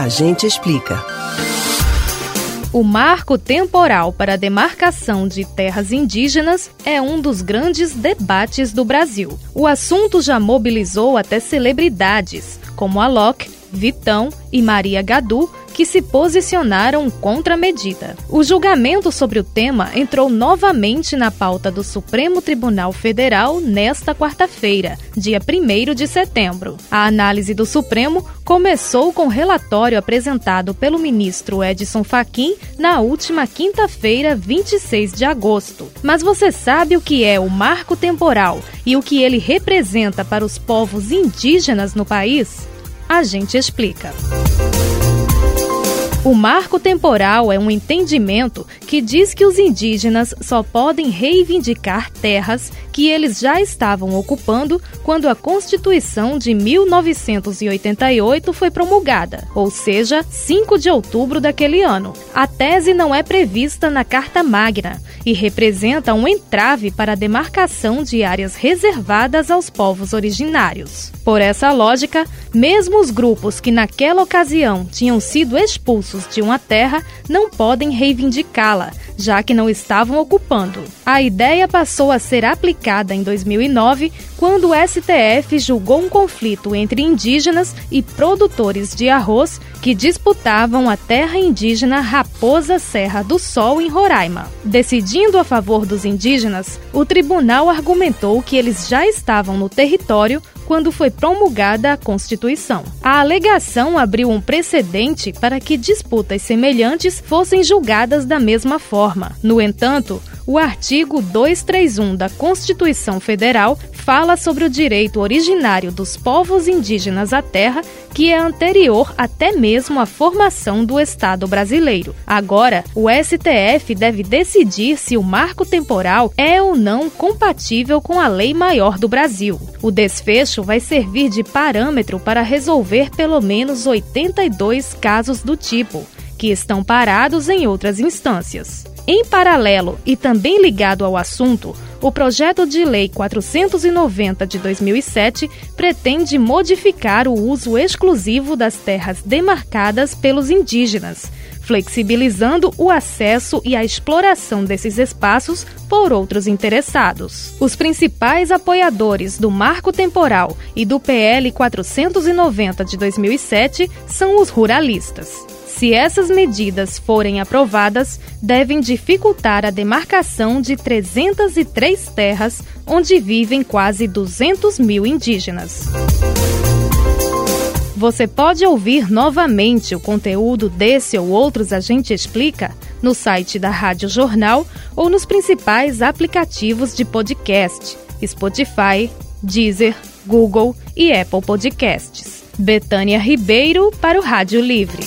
A gente explica. O marco temporal para a demarcação de terras indígenas é um dos grandes debates do Brasil. O assunto já mobilizou até celebridades, como Alok, Vitão e Maria Gadu, que se posicionaram contra a medida. O julgamento sobre o tema entrou novamente na pauta do Supremo Tribunal Federal nesta quarta-feira, dia 1 de setembro. A análise do Supremo começou com o relatório apresentado pelo ministro Edson Fachin na última quinta-feira, 26 de agosto. Mas você sabe o que é o marco temporal e o que ele representa para os povos indígenas no país? A gente explica. O marco temporal é um entendimento que diz que os indígenas só podem reivindicar terras que eles já estavam ocupando quando a Constituição de 1988 foi promulgada, ou seja, 5 de outubro daquele ano. A tese não é prevista na Carta Magna e representa um entrave para a demarcação de áreas reservadas aos povos originários. Por essa lógica, mesmo os grupos que naquela ocasião tinham sido expulsos de uma terra não podem reivindicá-la, já que não estavam ocupando. A ideia passou a ser aplicada em 2009, quando o STF julgou um conflito entre indígenas e produtores de arroz que disputavam a terra indígena Raposa Serra do Sol em Roraima. Decidindo a favor dos indígenas, o tribunal argumentou que eles já estavam no território quando foi promulgada a Constituição. A alegação abriu um precedente para que disputas semelhantes fossem julgadas da mesma forma. No entanto, o artigo 231 da Constituição Federal fala sobre o direito originário dos povos indígenas à terra, que é anterior até mesmo à formação do Estado brasileiro. Agora, o STF deve decidir se o marco temporal é ou não compatível com a lei maior do Brasil. O desfecho vai servir de parâmetro para resolver pelo menos 82 casos do tipo, que estão parados em outras instâncias. Em paralelo e também ligado ao assunto, o projeto de lei 490 de 2007 pretende modificar o uso exclusivo das terras demarcadas pelos indígenas flexibilizando o acesso e a exploração desses espaços por outros interessados. Os principais apoiadores do Marco Temporal e do PL 490 de 2007 são os ruralistas. Se essas medidas forem aprovadas, devem dificultar a demarcação de 303 terras onde vivem quase 200 mil indígenas. Você pode ouvir novamente o conteúdo desse ou outros A Gente Explica no site da Rádio Jornal ou nos principais aplicativos de podcast: Spotify, Deezer, Google e Apple Podcasts. Betânia Ribeiro para o Rádio Livre.